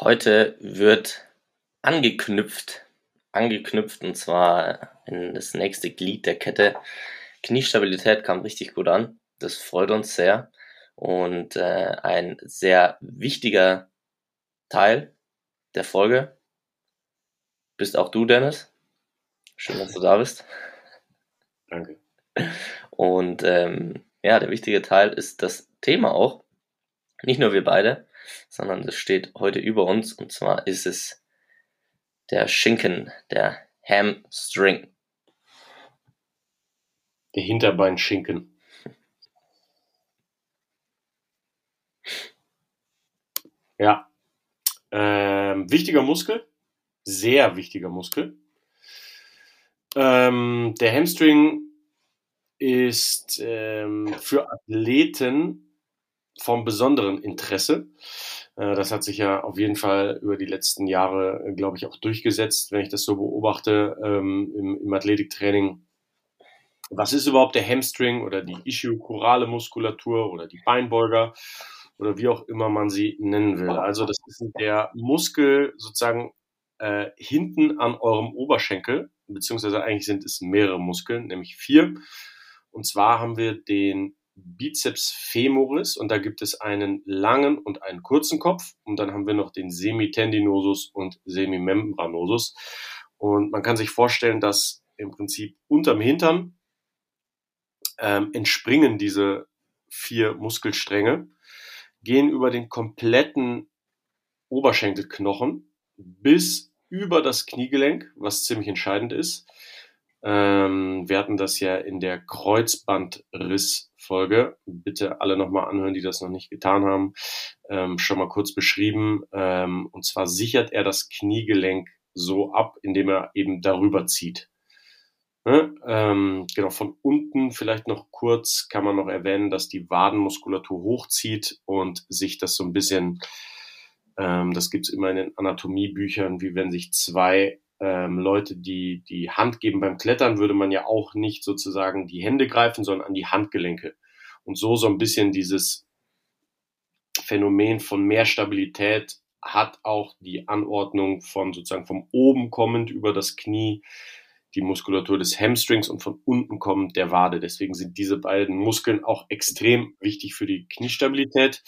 Heute wird angeknüpft, angeknüpft und zwar in das nächste Glied der Kette. Kniestabilität kam richtig gut an. Das freut uns sehr. Und äh, ein sehr wichtiger Teil der Folge bist auch du, Dennis. Schön, dass du da bist. Danke. Und ähm, ja, der wichtige Teil ist das Thema auch. Nicht nur wir beide, sondern das steht heute über uns und zwar ist es der Schinken, der Hamstring. Der Hinterbeinschinken. Ja. Ähm, wichtiger Muskel. Sehr wichtiger Muskel. Ähm, der Hamstring ist ähm, für Athleten vom besonderen Interesse. Äh, das hat sich ja auf jeden Fall über die letzten Jahre, äh, glaube ich, auch durchgesetzt, wenn ich das so beobachte ähm, im, im Athletiktraining. Was ist überhaupt der Hamstring oder die ischiochorale Muskulatur oder die Beinbeuger oder wie auch immer man sie nennen will? Also das ist der Muskel sozusagen äh, hinten an eurem Oberschenkel, beziehungsweise eigentlich sind es mehrere Muskeln, nämlich vier. Und zwar haben wir den Bizeps femoris und da gibt es einen langen und einen kurzen Kopf und dann haben wir noch den Semitendinosus und Semimembranosus und man kann sich vorstellen, dass im Prinzip unterm Hintern ähm, entspringen diese vier Muskelstränge, gehen über den kompletten Oberschenkelknochen bis über das Kniegelenk, was ziemlich entscheidend ist. Ähm, wir hatten das ja in der Kreuzbandriss Folge. Bitte alle nochmal anhören, die das noch nicht getan haben. Ähm, schon mal kurz beschrieben. Ähm, und zwar sichert er das Kniegelenk so ab, indem er eben darüber zieht. Ne? Ähm, genau, von unten vielleicht noch kurz kann man noch erwähnen, dass die Wadenmuskulatur hochzieht und sich das so ein bisschen, ähm, das gibt's immer in den Anatomiebüchern, wie wenn sich zwei ähm, Leute, die die Hand geben beim Klettern, würde man ja auch nicht sozusagen die Hände greifen, sondern an die Handgelenke. Und so so ein bisschen dieses Phänomen von mehr Stabilität hat auch die Anordnung von sozusagen vom oben kommend über das Knie die Muskulatur des Hamstrings und von unten kommend der Wade. Deswegen sind diese beiden Muskeln auch extrem wichtig für die Kniestabilität.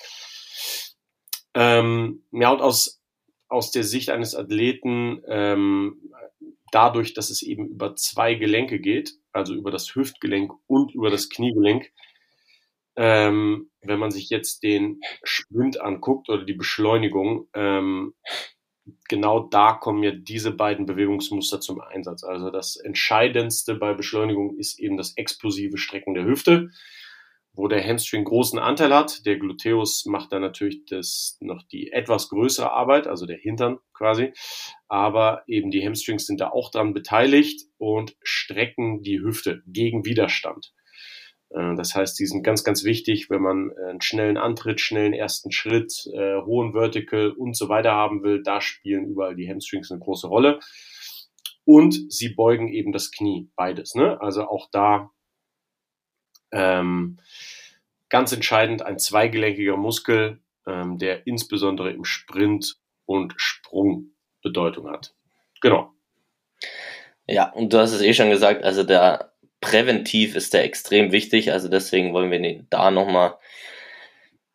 Ähm, ja, und aus aus der Sicht eines Athleten ähm, dadurch, dass es eben über zwei Gelenke geht, also über das Hüftgelenk und über das Kniegelenk, ähm, wenn man sich jetzt den Sprint anguckt oder die Beschleunigung, ähm, genau da kommen ja diese beiden Bewegungsmuster zum Einsatz. Also das Entscheidendste bei Beschleunigung ist eben das explosive Strecken der Hüfte wo der Hamstring großen Anteil hat. Der Gluteus macht dann natürlich das noch die etwas größere Arbeit, also der Hintern quasi. Aber eben die Hamstrings sind da auch dran beteiligt und strecken die Hüfte gegen Widerstand. Äh, das heißt, die sind ganz, ganz wichtig, wenn man einen schnellen Antritt, schnellen ersten Schritt, äh, hohen Vertical und so weiter haben will. Da spielen überall die Hamstrings eine große Rolle. Und sie beugen eben das Knie, beides. Ne? Also auch da ähm, ganz entscheidend ein zweigelenkiger Muskel, ähm, der insbesondere im Sprint und Sprung Bedeutung hat. Genau. Ja, und du hast es eh schon gesagt, also der präventiv ist der extrem wichtig, also deswegen wollen wir den da nochmal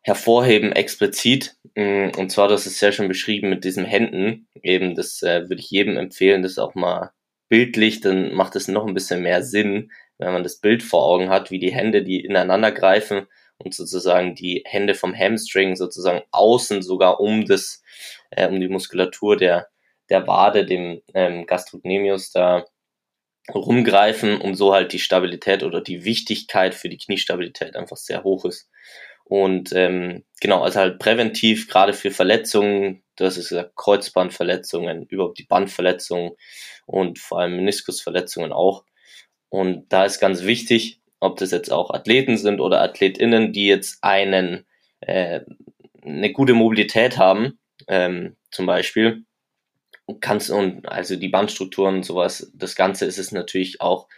hervorheben explizit. Mm, und zwar, das ist sehr schön beschrieben mit diesen Händen. Eben, das äh, würde ich jedem empfehlen, das auch mal bildlich, dann macht es noch ein bisschen mehr Sinn, wenn man das Bild vor Augen hat, wie die Hände, die ineinander greifen und sozusagen die Hände vom Hamstring sozusagen außen sogar um das, äh, um die Muskulatur der, der Wade, dem ähm, Gastrocnemius da rumgreifen und so halt die Stabilität oder die Wichtigkeit für die Kniestabilität einfach sehr hoch ist. Und ähm, genau, also halt präventiv, gerade für Verletzungen, das ist gesagt, Kreuzbandverletzungen, überhaupt die Bandverletzungen und vor allem Meniskusverletzungen auch. Und da ist ganz wichtig, ob das jetzt auch Athleten sind oder AthletInnen, die jetzt einen äh, eine gute Mobilität haben, ähm, zum Beispiel, kannst und also die Bandstrukturen und sowas, das Ganze ist es natürlich auch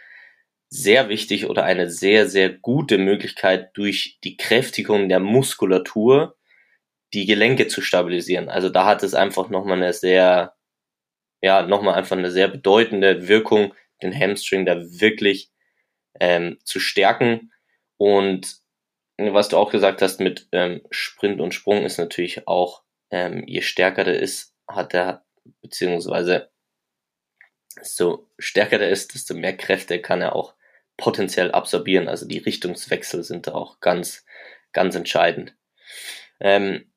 sehr wichtig oder eine sehr, sehr gute Möglichkeit, durch die Kräftigung der Muskulatur die Gelenke zu stabilisieren. Also da hat es einfach nochmal eine sehr, ja, nochmal einfach eine sehr bedeutende Wirkung, den Hamstring da wirklich ähm, zu stärken. Und was du auch gesagt hast mit ähm, Sprint und Sprung ist natürlich auch, ähm, je stärker der ist, hat er, beziehungsweise desto stärker der ist, desto mehr Kräfte kann er auch potenziell absorbieren. Also die Richtungswechsel sind da auch ganz, ganz entscheidend. Ähm,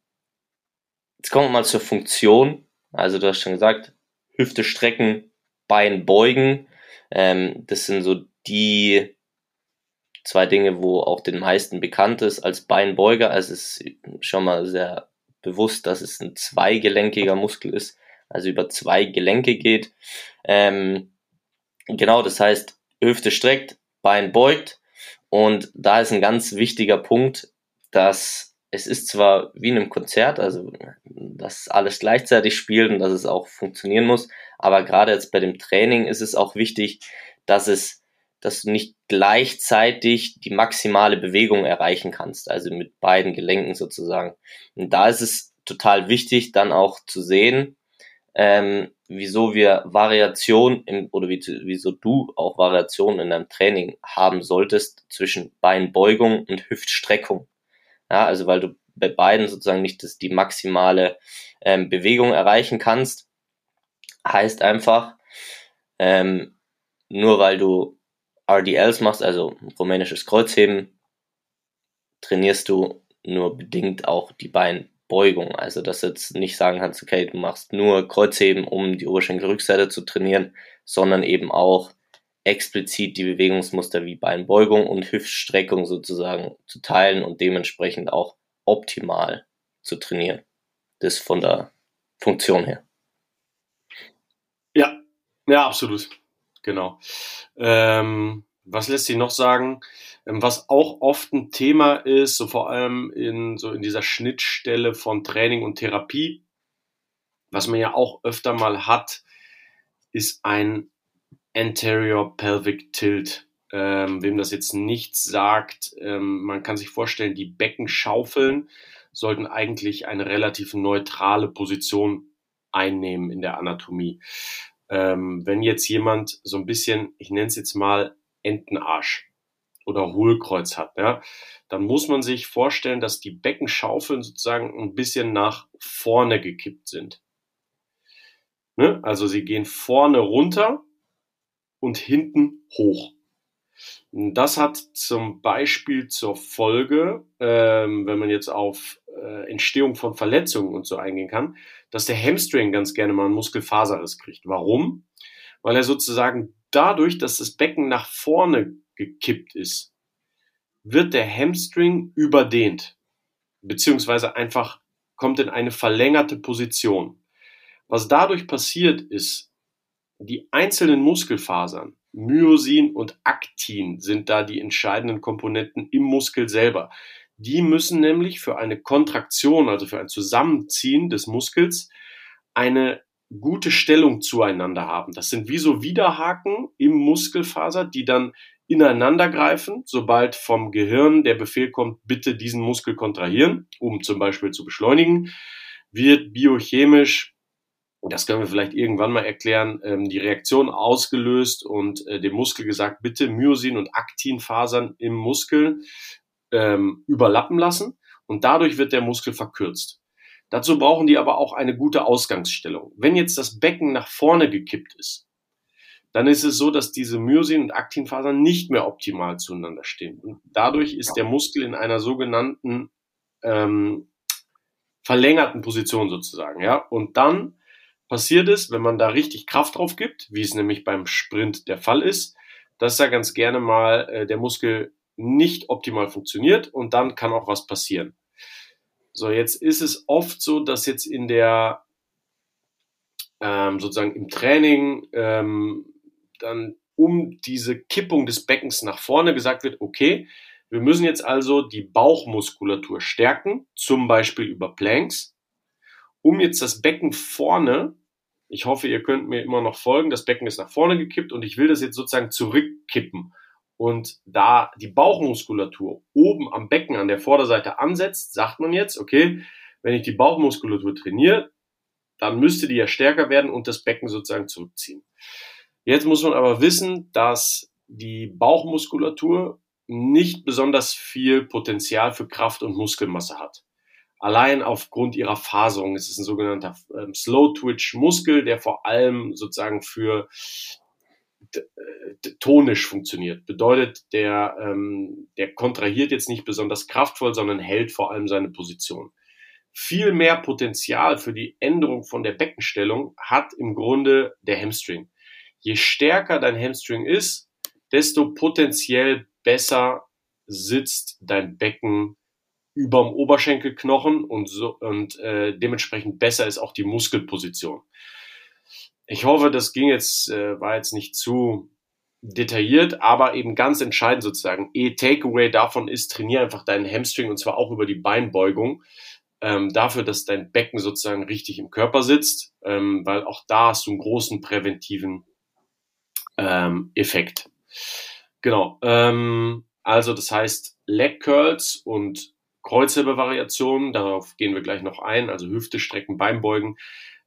jetzt kommen wir mal zur Funktion. Also du hast schon gesagt, Hüfte strecken, Bein beugen. Ähm, das sind so die zwei Dinge, wo auch den meisten bekannt ist als Beinbeuger. Also es ist schon mal sehr bewusst, dass es ein zweigelenkiger Muskel ist, also über zwei Gelenke geht. Ähm, genau, das heißt, Hüfte streckt, Bein beugt. Und da ist ein ganz wichtiger Punkt, dass es ist zwar wie in einem Konzert, also dass alles gleichzeitig spielt und dass es auch funktionieren muss, aber gerade jetzt bei dem Training ist es auch wichtig, dass es, dass du nicht gleichzeitig die maximale Bewegung erreichen kannst, also mit beiden Gelenken sozusagen. Und da ist es total wichtig, dann auch zu sehen, ähm, wieso wir Variation im, oder wie, wieso du auch Variation in deinem Training haben solltest zwischen Beinbeugung und Hüftstreckung. Ja, also weil du bei beiden sozusagen nicht das, die maximale ähm, Bewegung erreichen kannst, heißt einfach, ähm, nur weil du RDLs machst, also rumänisches Kreuzheben, trainierst du nur bedingt auch die Beinbeugung. Also dass du jetzt nicht sagen kannst, okay, du machst nur Kreuzheben, um die Oberschenkelrückseite zu trainieren, sondern eben auch explizit die Bewegungsmuster wie Beinbeugung und Hüftstreckung sozusagen zu teilen und dementsprechend auch optimal zu trainieren. Das von der Funktion her. Ja, ja, absolut. Genau. Ähm, was lässt sich noch sagen? Ähm, was auch oft ein Thema ist, so vor allem in, so in dieser Schnittstelle von Training und Therapie, was man ja auch öfter mal hat, ist ein Anterior Pelvic Tilt. Ähm, wem das jetzt nichts sagt, ähm, man kann sich vorstellen, die Beckenschaufeln sollten eigentlich eine relativ neutrale Position einnehmen in der Anatomie. Ähm, wenn jetzt jemand so ein bisschen, ich nenne es jetzt mal Entenarsch oder Hohlkreuz hat, ja, dann muss man sich vorstellen, dass die Beckenschaufeln sozusagen ein bisschen nach vorne gekippt sind. Ne? Also sie gehen vorne runter und hinten hoch. Das hat zum Beispiel zur Folge, ähm, wenn man jetzt auf äh, Entstehung von Verletzungen und so eingehen kann, dass der Hamstring ganz gerne mal einen Muskelfaserriss kriegt. Warum? Weil er sozusagen dadurch, dass das Becken nach vorne gekippt ist, wird der Hamstring überdehnt, beziehungsweise einfach kommt in eine verlängerte Position. Was dadurch passiert ist, die einzelnen Muskelfasern, Myosin und Aktin sind da die entscheidenden Komponenten im Muskel selber. Die müssen nämlich für eine Kontraktion, also für ein Zusammenziehen des Muskels, eine gute Stellung zueinander haben. Das sind wie so Widerhaken im Muskelfaser, die dann ineinander greifen, sobald vom Gehirn der Befehl kommt, bitte diesen Muskel kontrahieren, um zum Beispiel zu beschleunigen, wird biochemisch das können wir vielleicht irgendwann mal erklären, ähm, die Reaktion ausgelöst und äh, dem Muskel gesagt, bitte Myosin und Aktinfasern im Muskel ähm, überlappen lassen. und dadurch wird der Muskel verkürzt. Dazu brauchen die aber auch eine gute Ausgangsstellung. Wenn jetzt das Becken nach vorne gekippt ist, dann ist es so, dass diese Myosin- und Aktinfasern nicht mehr optimal zueinander stehen. Und dadurch ist der Muskel in einer sogenannten ähm, verlängerten Position sozusagen. Ja? Und dann passiert es, wenn man da richtig Kraft drauf gibt, wie es nämlich beim Sprint der Fall ist, dass da ganz gerne mal äh, der Muskel nicht optimal funktioniert und dann kann auch was passieren. So, jetzt ist es oft so, dass jetzt in der ähm, sozusagen im Training ähm, dann um diese Kippung des Beckens nach vorne gesagt wird, okay, wir müssen jetzt also die Bauchmuskulatur stärken, zum Beispiel über Planks, um jetzt das Becken vorne, ich hoffe, ihr könnt mir immer noch folgen, das Becken ist nach vorne gekippt und ich will das jetzt sozusagen zurückkippen. Und da die Bauchmuskulatur oben am Becken an der Vorderseite ansetzt, sagt man jetzt, okay, wenn ich die Bauchmuskulatur trainiere, dann müsste die ja stärker werden und das Becken sozusagen zurückziehen. Jetzt muss man aber wissen, dass die Bauchmuskulatur nicht besonders viel Potenzial für Kraft und Muskelmasse hat. Allein aufgrund ihrer Faserung ist es ein sogenannter ähm, Slow Twitch Muskel, der vor allem sozusagen für tonisch funktioniert. Bedeutet, der, ähm, der kontrahiert jetzt nicht besonders kraftvoll, sondern hält vor allem seine Position. Viel mehr Potenzial für die Änderung von der Beckenstellung hat im Grunde der Hamstring je stärker dein Hamstring ist, desto potenziell besser sitzt dein Becken überm Oberschenkelknochen und, so, und äh, dementsprechend besser ist auch die Muskelposition. Ich hoffe, das ging jetzt, äh, war jetzt nicht zu detailliert, aber eben ganz entscheidend sozusagen. E-Takeaway davon ist, trainiere einfach deinen Hamstring und zwar auch über die Beinbeugung. Ähm, dafür, dass dein Becken sozusagen richtig im Körper sitzt, ähm, weil auch da hast du einen großen präventiven ähm, Effekt. Genau. Ähm, also das heißt Leg Curls und Kreuzhebevariationen, darauf gehen wir gleich noch ein, also Hüfte strecken, Beinbeugen,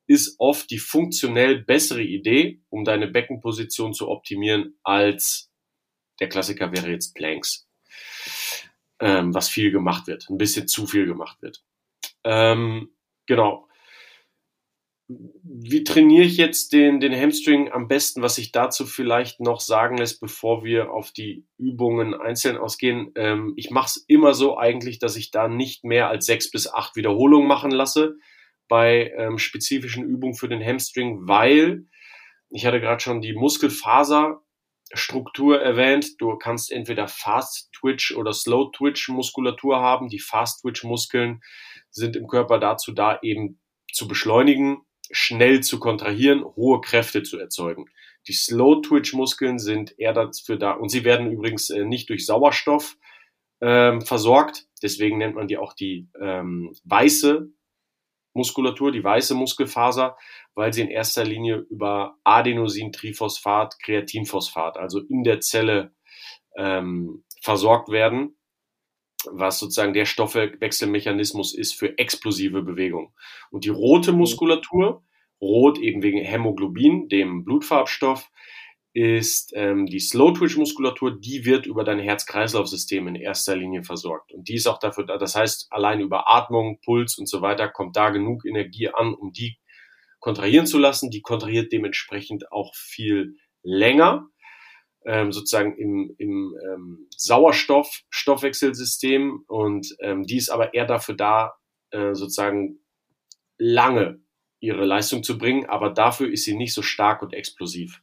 ist oft die funktionell bessere Idee, um deine Beckenposition zu optimieren, als der Klassiker wäre jetzt Planks, ähm, was viel gemacht wird, ein bisschen zu viel gemacht wird. Ähm, genau wie trainiere ich jetzt den, den Hamstring am besten, was sich dazu vielleicht noch sagen lässt, bevor wir auf die Übungen einzeln ausgehen. Ähm, ich mache es immer so eigentlich, dass ich da nicht mehr als sechs bis acht Wiederholungen machen lasse bei ähm, spezifischen Übungen für den Hamstring, weil ich hatte gerade schon die Muskelfaserstruktur erwähnt. Du kannst entweder Fast Twitch oder Slow Twitch Muskulatur haben. Die Fast Twitch Muskeln sind im Körper dazu da, eben zu beschleunigen schnell zu kontrahieren, hohe Kräfte zu erzeugen. Die Slow-Twitch-Muskeln sind eher dafür da, und sie werden übrigens äh, nicht durch Sauerstoff ähm, versorgt, deswegen nennt man die auch die ähm, weiße Muskulatur, die weiße Muskelfaser, weil sie in erster Linie über Adenosin-Triphosphat, Kreatinphosphat, also in der Zelle ähm, versorgt werden was sozusagen der Stoffwechselmechanismus ist für explosive Bewegung. Und die rote mhm. Muskulatur, rot eben wegen Hämoglobin, dem Blutfarbstoff, ist ähm, die Slow-Twitch-Muskulatur, die wird über dein Herz-Kreislauf-System in erster Linie versorgt. Und die ist auch dafür da, das heißt, allein über Atmung, Puls und so weiter kommt da genug Energie an, um die kontrahieren zu lassen. Die kontrahiert dementsprechend auch viel länger ähm, sozusagen im, im ähm, Sauerstoff-Stoffwechselsystem und ähm, die ist aber eher dafür da, äh, sozusagen lange ihre Leistung zu bringen, aber dafür ist sie nicht so stark und explosiv.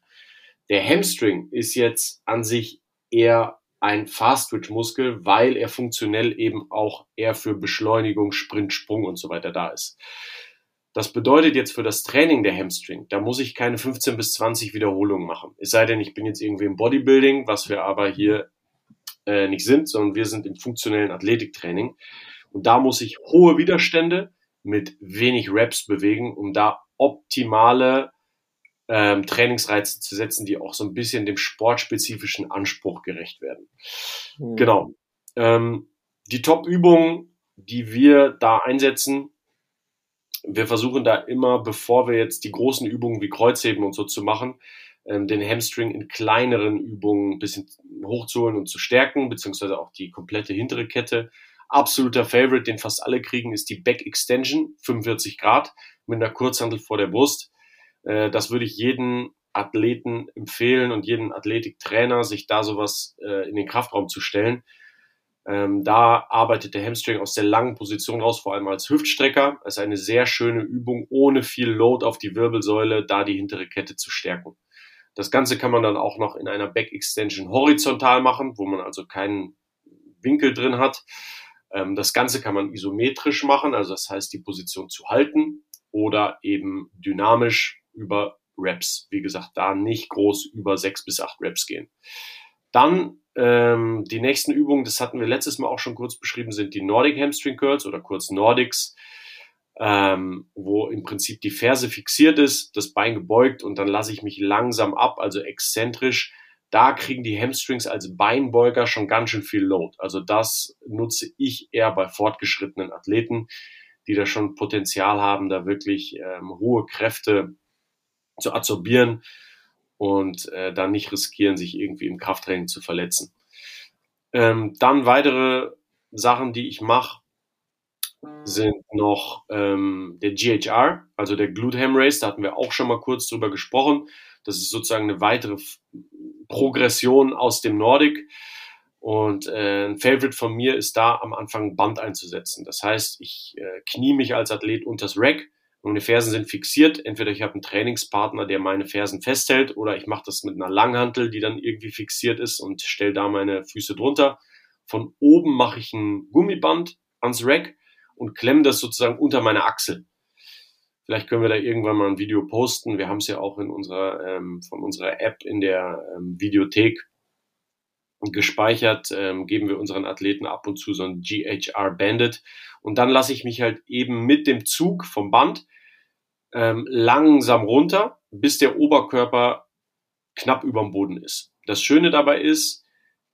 Der Hamstring ist jetzt an sich eher ein Fast-Twitch-Muskel, weil er funktionell eben auch eher für Beschleunigung, Sprint, Sprung und so weiter da ist. Das bedeutet jetzt für das Training der Hamstring, da muss ich keine 15 bis 20 Wiederholungen machen. Es sei denn, ich bin jetzt irgendwie im Bodybuilding, was wir aber hier äh, nicht sind, sondern wir sind im funktionellen Athletiktraining. Und da muss ich hohe Widerstände mit wenig Reps bewegen, um da optimale ähm, Trainingsreize zu setzen, die auch so ein bisschen dem sportspezifischen Anspruch gerecht werden. Mhm. Genau. Ähm, die Top-Übungen, die wir da einsetzen, wir versuchen da immer, bevor wir jetzt die großen Übungen wie Kreuzheben und so zu machen, ähm, den Hamstring in kleineren Übungen ein bisschen hochzuholen und zu stärken, beziehungsweise auch die komplette hintere Kette. absoluter Favorite, den fast alle kriegen, ist die Back Extension, 45 Grad, mit einer Kurzhandel vor der Brust. Äh, das würde ich jeden Athleten empfehlen und jeden Athletiktrainer, sich da sowas äh, in den Kraftraum zu stellen. Ähm, da arbeitet der Hamstring aus der langen Position raus, vor allem als Hüftstrecker. Das ist eine sehr schöne Übung, ohne viel Load auf die Wirbelsäule, da die hintere Kette zu stärken. Das Ganze kann man dann auch noch in einer Back Extension horizontal machen, wo man also keinen Winkel drin hat. Ähm, das Ganze kann man isometrisch machen, also das heißt, die Position zu halten oder eben dynamisch über Reps. Wie gesagt, da nicht groß über sechs bis acht Reps gehen. Dann ähm, die nächsten Übungen, das hatten wir letztes Mal auch schon kurz beschrieben, sind die Nordic Hamstring Curls oder kurz Nordics, ähm, wo im Prinzip die Ferse fixiert ist, das Bein gebeugt und dann lasse ich mich langsam ab, also exzentrisch. Da kriegen die Hamstrings als Beinbeuger schon ganz schön viel Load. Also das nutze ich eher bei fortgeschrittenen Athleten, die da schon Potenzial haben, da wirklich ähm, hohe Kräfte zu absorbieren und äh, dann nicht riskieren, sich irgendwie im Krafttraining zu verletzen. Ähm, dann weitere Sachen, die ich mache, sind noch ähm, der GHR, also der Glute Ham Race, da hatten wir auch schon mal kurz drüber gesprochen. Das ist sozusagen eine weitere Progression aus dem Nordic. Und äh, ein Favorite von mir ist da am Anfang Band einzusetzen. Das heißt, ich äh, knie mich als Athlet unters Rack meine Fersen sind fixiert. Entweder ich habe einen Trainingspartner, der meine Fersen festhält, oder ich mache das mit einer Langhantel, die dann irgendwie fixiert ist und stelle da meine Füße drunter. Von oben mache ich ein Gummiband ans Rack und klemme das sozusagen unter meine Achsel. Vielleicht können wir da irgendwann mal ein Video posten. Wir haben es ja auch in unserer, ähm, von unserer App in der ähm, Videothek gespeichert, ähm, geben wir unseren Athleten ab und zu so ein GHR Bandit. Und dann lasse ich mich halt eben mit dem Zug vom Band ähm, langsam runter, bis der Oberkörper knapp über dem Boden ist. Das Schöne dabei ist,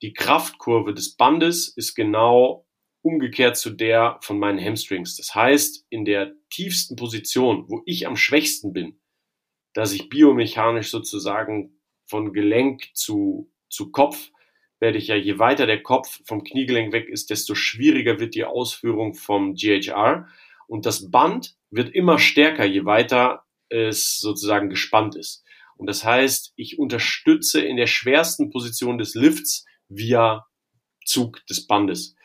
die Kraftkurve des Bandes ist genau umgekehrt zu der von meinen Hamstrings. Das heißt, in der tiefsten Position, wo ich am schwächsten bin, dass ich biomechanisch sozusagen von Gelenk zu, zu Kopf werde ich ja, je weiter der Kopf vom Kniegelenk weg ist, desto schwieriger wird die Ausführung vom GHR. Und das Band wird immer stärker, je weiter es sozusagen gespannt ist. Und das heißt, ich unterstütze in der schwersten Position des Lifts via Zug des Bandes.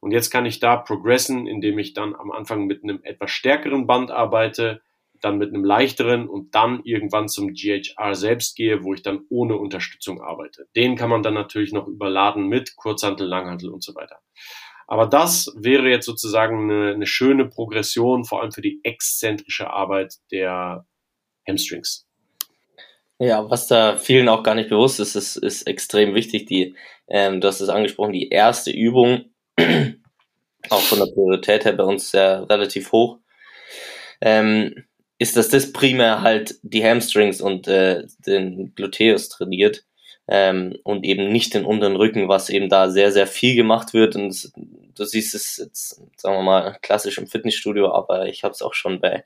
Und jetzt kann ich da progressen, indem ich dann am Anfang mit einem etwas stärkeren Band arbeite, dann mit einem leichteren und dann irgendwann zum GHR selbst gehe, wo ich dann ohne Unterstützung arbeite. Den kann man dann natürlich noch überladen mit Kurzhantel, Langhantel und so weiter. Aber das wäre jetzt sozusagen eine, eine schöne Progression, vor allem für die exzentrische Arbeit der Hamstrings. Ja, was da vielen auch gar nicht bewusst ist, ist, ist extrem wichtig. Die, ähm, du hast es angesprochen, die erste Übung, auch von der Priorität her bei uns sehr relativ hoch. Ähm, ist, dass das primär halt die Hamstrings und äh, den Gluteus trainiert ähm, und eben nicht den unteren Rücken, was eben da sehr, sehr viel gemacht wird. Und das, du siehst es jetzt, sagen wir mal, klassisch im Fitnessstudio, aber ich habe es auch schon bei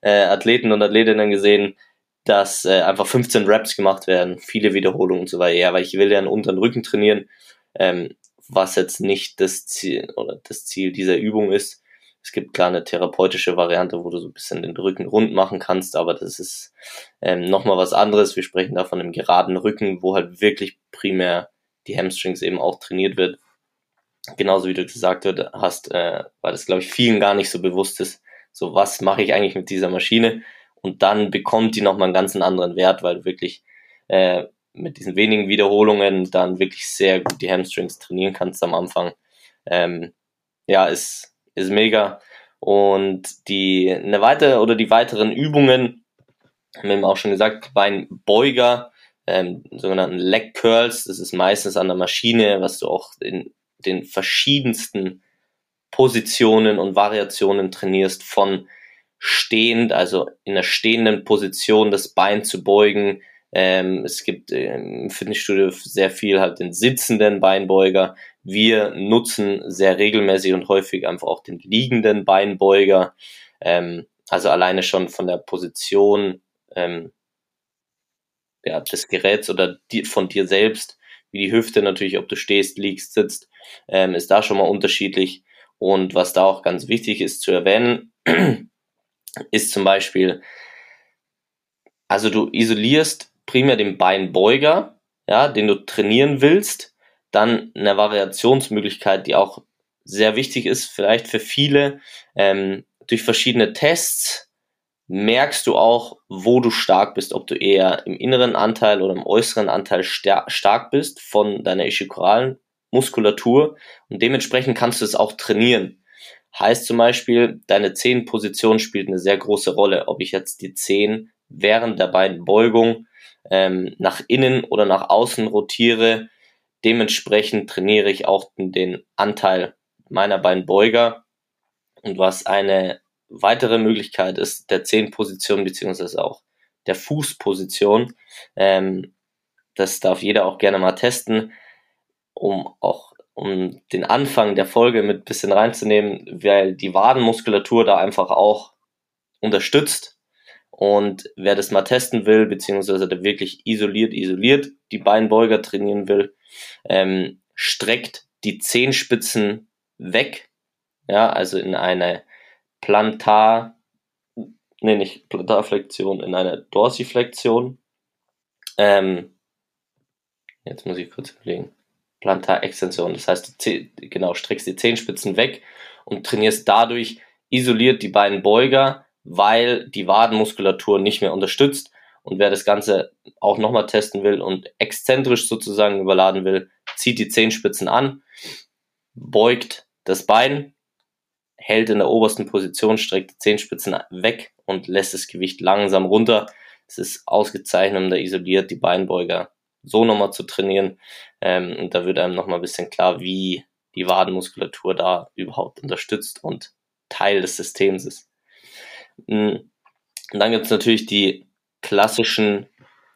äh, Athleten und Athletinnen gesehen, dass äh, einfach 15 Reps gemacht werden, viele Wiederholungen und so weiter. Ja, weil ich will ja einen unteren Rücken trainieren, ähm, was jetzt nicht das Ziel oder das Ziel dieser Übung ist. Es gibt klar eine therapeutische Variante, wo du so ein bisschen den Rücken rund machen kannst, aber das ist ähm, nochmal was anderes. Wir sprechen da von einem geraden Rücken, wo halt wirklich primär die Hamstrings eben auch trainiert wird. Genauso wie du gesagt hast, äh, weil das, glaube ich, vielen gar nicht so bewusst ist. So, was mache ich eigentlich mit dieser Maschine? Und dann bekommt die nochmal einen ganz anderen Wert, weil du wirklich äh, mit diesen wenigen Wiederholungen dann wirklich sehr gut die Hamstrings trainieren kannst am Anfang. Ähm, ja, ist ist mega. Und die, eine weitere oder die weiteren Übungen, haben wir eben auch schon gesagt, Beinbeuger, ähm, sogenannten Leg Curls, das ist meistens an der Maschine, was du auch in den verschiedensten Positionen und Variationen trainierst, von stehend, also in einer stehenden Position das Bein zu beugen. Ähm, es gibt im Fitnessstudio sehr viel halt den sitzenden Beinbeuger, wir nutzen sehr regelmäßig und häufig einfach auch den liegenden Beinbeuger. Ähm, also alleine schon von der Position ähm, ja, des Geräts oder die, von dir selbst, wie die Hüfte natürlich, ob du stehst, liegst, sitzt, ähm, ist da schon mal unterschiedlich. Und was da auch ganz wichtig ist zu erwähnen, ist zum Beispiel, also du isolierst primär den Beinbeuger, ja, den du trainieren willst, dann eine Variationsmöglichkeit, die auch sehr wichtig ist, vielleicht für viele, ähm, durch verschiedene Tests merkst du auch, wo du stark bist, ob du eher im inneren Anteil oder im äußeren Anteil stark bist von deiner ischikoralen Muskulatur und dementsprechend kannst du es auch trainieren. Heißt zum Beispiel, deine Zehenposition spielt eine sehr große Rolle, ob ich jetzt die Zehen während der beiden Beugung ähm, nach innen oder nach außen rotiere. Dementsprechend trainiere ich auch den Anteil meiner beiden Beuger. Und was eine weitere Möglichkeit ist, der Zehenposition beziehungsweise auch der Fußposition, ähm, das darf jeder auch gerne mal testen, um auch um den Anfang der Folge mit bisschen reinzunehmen, weil die Wadenmuskulatur da einfach auch unterstützt. Und wer das mal testen will, beziehungsweise der wirklich isoliert, isoliert die Beinbeuger trainieren will, ähm, streckt die Zehenspitzen weg, ja, also in eine Plantar, nee, nicht Plantarflexion, in eine Dorsiflexion. Ähm, jetzt muss ich kurz überlegen. Plantarextension. Das heißt, du genau, streckst die Zehenspitzen weg und trainierst dadurch isoliert die beiden Beuger, weil die Wadenmuskulatur nicht mehr unterstützt. Und wer das Ganze auch nochmal testen will und exzentrisch sozusagen überladen will, zieht die Zehenspitzen an, beugt das Bein, hält in der obersten Position, streckt die Zehenspitzen weg und lässt das Gewicht langsam runter. Es ist ausgezeichnet und da isoliert die Beinbeuger so nochmal zu trainieren. Ähm, und da wird einem nochmal ein bisschen klar, wie die Wadenmuskulatur da überhaupt unterstützt und Teil des Systems ist. Mm, und dann gibt es natürlich die klassischen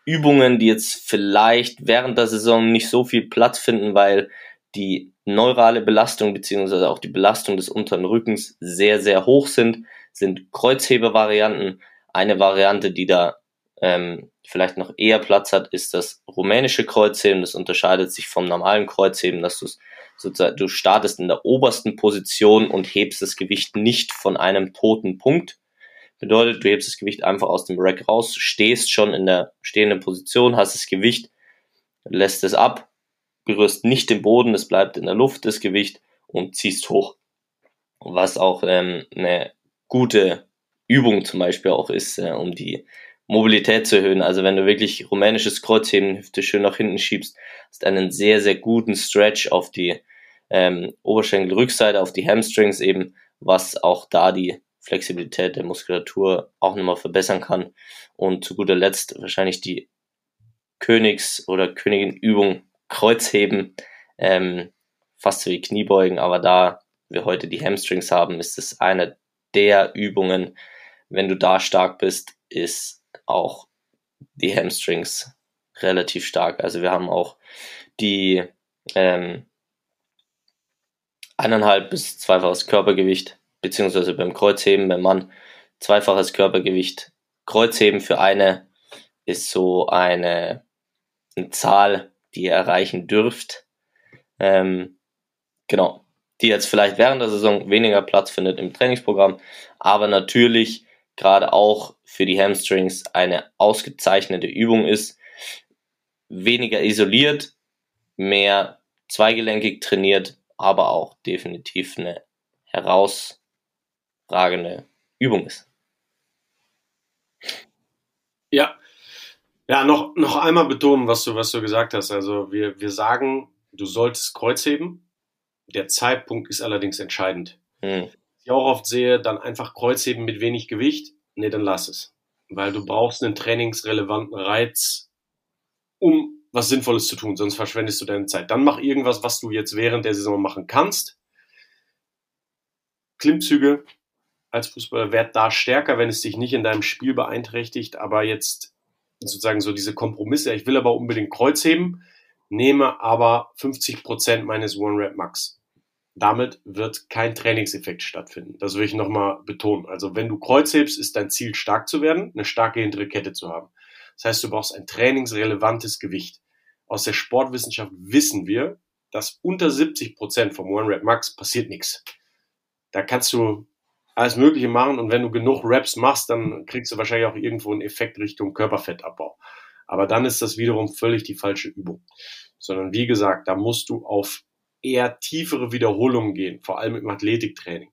Übungen, die jetzt vielleicht während der Saison nicht so viel Platz finden, weil die neurale Belastung beziehungsweise auch die Belastung des unteren Rückens sehr, sehr hoch sind, sind Kreuzhebevarianten. Eine Variante, die da ähm, vielleicht noch eher Platz hat, ist das rumänische Kreuzheben. Das unterscheidet sich vom normalen Kreuzheben, dass du sozusagen, du startest in der obersten Position und hebst das Gewicht nicht von einem toten Punkt. Bedeutet, du hebst das Gewicht einfach aus dem Rack raus, stehst schon in der stehenden Position, hast das Gewicht, lässt es ab, berührst nicht den Boden, es bleibt in der Luft, das Gewicht, und ziehst hoch. Was auch ähm, eine gute Übung zum Beispiel auch ist, äh, um die Mobilität zu erhöhen. Also wenn du wirklich rumänisches Kreuzheben, Hüfte schön nach hinten schiebst, hast einen sehr, sehr guten Stretch auf die ähm, Oberschenkelrückseite, auf die Hamstrings eben, was auch da die Flexibilität der Muskulatur auch nochmal verbessern kann. Und zu guter Letzt wahrscheinlich die Königs- oder Königin-Übung Kreuzheben, ähm, fast so wie Kniebeugen, aber da wir heute die Hamstrings haben, ist es eine der Übungen, wenn du da stark bist, ist auch die Hamstrings relativ stark. Also wir haben auch die ähm, eineinhalb bis zweifaches Körpergewicht, beziehungsweise beim Kreuzheben beim Mann zweifaches Körpergewicht. Kreuzheben für eine ist so eine, eine Zahl, die ihr erreichen dürft. Ähm, genau, die jetzt vielleicht während der Saison weniger Platz findet im Trainingsprogramm, aber natürlich gerade auch für die Hamstrings eine ausgezeichnete Übung ist. Weniger isoliert, mehr zweigelenkig trainiert, aber auch definitiv eine herausragende Übung ist. Ja, ja, noch, noch einmal betonen, was du, was du gesagt hast. Also wir, wir sagen, du solltest Kreuz heben. Der Zeitpunkt ist allerdings entscheidend. Hm ich auch oft sehe, dann einfach Kreuzheben mit wenig Gewicht, nee, dann lass es. Weil du brauchst einen trainingsrelevanten Reiz, um was Sinnvolles zu tun, sonst verschwendest du deine Zeit. Dann mach irgendwas, was du jetzt während der Saison machen kannst. Klimmzüge als Fußballer werd da stärker, wenn es dich nicht in deinem Spiel beeinträchtigt, aber jetzt sozusagen so diese Kompromisse, ich will aber unbedingt Kreuzheben, nehme aber 50 Prozent meines One-Rep-Max damit wird kein Trainingseffekt stattfinden. Das will ich nochmal betonen. Also wenn du Kreuz hebst, ist dein Ziel stark zu werden, eine starke hintere Kette zu haben. Das heißt, du brauchst ein trainingsrelevantes Gewicht. Aus der Sportwissenschaft wissen wir, dass unter 70 Prozent vom One Rep Max passiert nichts. da kannst du alles Mögliche machen und wenn du genug Reps machst, dann kriegst du wahrscheinlich auch irgendwo einen Effekt Richtung Körperfettabbau. Aber dann ist das wiederum völlig die falsche Übung. Sondern wie gesagt, da musst du auf eher tiefere Wiederholungen gehen, vor allem im Athletiktraining.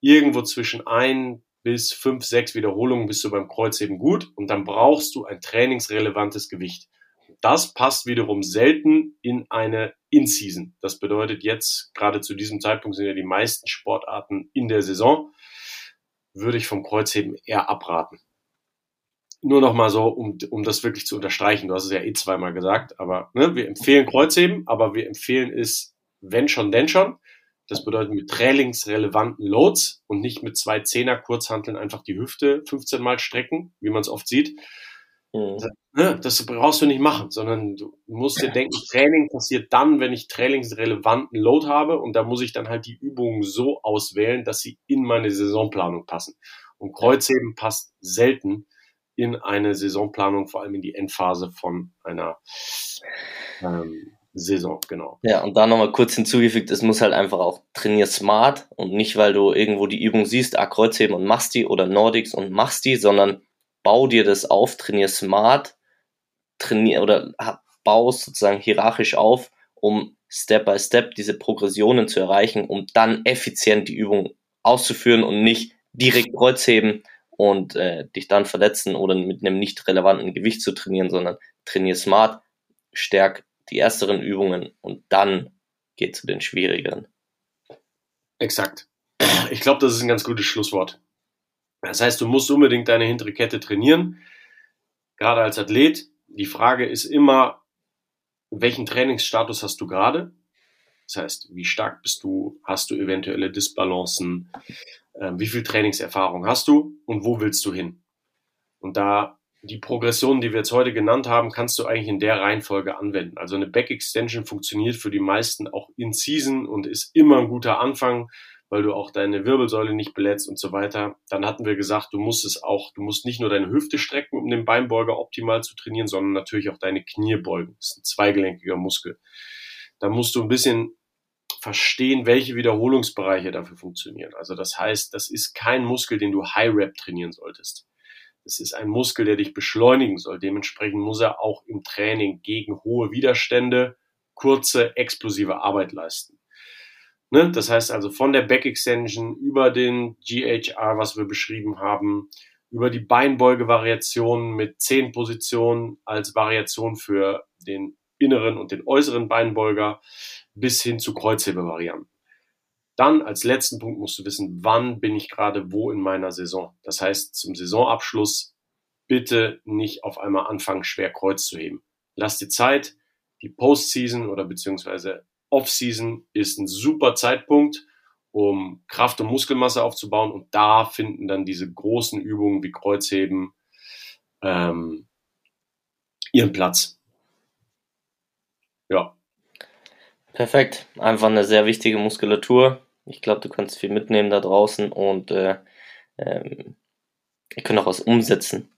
Irgendwo zwischen ein bis fünf, sechs Wiederholungen bist du beim Kreuzheben gut und dann brauchst du ein trainingsrelevantes Gewicht. Das passt wiederum selten in eine In-Season. Das bedeutet jetzt, gerade zu diesem Zeitpunkt sind ja die meisten Sportarten in der Saison, würde ich vom Kreuzheben eher abraten. Nur noch mal so, um, um das wirklich zu unterstreichen. Du hast es ja eh zweimal gesagt, aber ne, wir empfehlen Kreuzheben, aber wir empfehlen es, wenn schon, denn schon. Das bedeutet mit trainingsrelevanten Loads und nicht mit zwei Zehner Kurzhanteln einfach die Hüfte 15 Mal strecken, wie man es oft sieht. Mhm. Ne, das brauchst du nicht machen, sondern du musst dir denken, Training passiert dann, wenn ich trainingsrelevanten Load habe und da muss ich dann halt die Übungen so auswählen, dass sie in meine Saisonplanung passen. Und Kreuzheben passt selten in eine Saisonplanung, vor allem in die Endphase von einer ähm, Saison, genau. Ja, und da nochmal kurz hinzugefügt, es muss halt einfach auch trainier smart und nicht, weil du irgendwo die Übung siehst, ah, Kreuzheben und machst die oder Nordics und machst die, sondern bau dir das auf, trainier smart, trainier oder bau sozusagen hierarchisch auf, um Step by Step diese Progressionen zu erreichen, um dann effizient die Übung auszuführen und nicht direkt Kreuzheben und äh, dich dann verletzen oder mit einem nicht relevanten Gewicht zu trainieren, sondern trainier smart, stärk die ersteren Übungen und dann geht zu den schwierigeren. Exakt. Ich glaube, das ist ein ganz gutes Schlusswort. Das heißt, du musst unbedingt deine hintere Kette trainieren, gerade als Athlet. Die Frage ist immer, welchen Trainingsstatus hast du gerade? Das heißt, wie stark bist du? Hast du eventuelle Disbalancen? Ähm, wie viel Trainingserfahrung hast du? Und wo willst du hin? Und da die Progression, die wir jetzt heute genannt haben, kannst du eigentlich in der Reihenfolge anwenden. Also eine Back Extension funktioniert für die meisten auch in Season und ist immer ein guter Anfang, weil du auch deine Wirbelsäule nicht beletzt und so weiter. Dann hatten wir gesagt, du musst es auch, du musst nicht nur deine Hüfte strecken, um den Beinbeuger optimal zu trainieren, sondern natürlich auch deine Knie beugen. Das ist ein zweigelenkiger Muskel. Da musst du ein bisschen verstehen, welche Wiederholungsbereiche dafür funktionieren. Also das heißt, das ist kein Muskel, den du High Rep trainieren solltest. Es ist ein Muskel, der dich beschleunigen soll. Dementsprechend muss er auch im Training gegen hohe Widerstände kurze, explosive Arbeit leisten. Ne? Das heißt also von der Back Extension über den GHR, was wir beschrieben haben, über die Beinbeuge-Variation mit zehn Positionen als Variation für den inneren und den äußeren Beinbeuger bis hin zu Kreuzhebevarianten. Dann als letzten Punkt musst du wissen, wann bin ich gerade wo in meiner Saison. Das heißt, zum Saisonabschluss bitte nicht auf einmal anfangen, schwer Kreuz zu heben. Lass dir Zeit. Die Postseason oder beziehungsweise Offseason ist ein super Zeitpunkt, um Kraft und Muskelmasse aufzubauen. Und da finden dann diese großen Übungen wie Kreuzheben ähm, ihren Platz. Ja. Perfekt. Einfach eine sehr wichtige Muskulatur. Ich glaube, du kannst viel mitnehmen da draußen und äh, ähm, ihr könnt auch was umsetzen.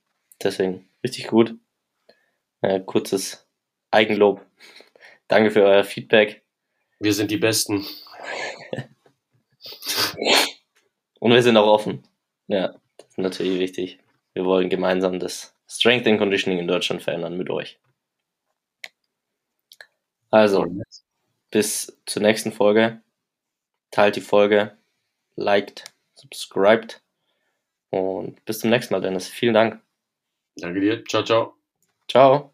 Deswegen richtig gut. Äh, kurzes Eigenlob. Danke für euer Feedback. Wir sind die Besten. und wir sind auch offen. Ja, das ist natürlich wichtig. Wir wollen gemeinsam das Strength and Conditioning in Deutschland verändern mit euch. Also, bis zur nächsten Folge teilt die Folge, liked, subscribed und bis zum nächsten Mal, Dennis. Vielen Dank. Danke dir. Ciao, ciao. Ciao.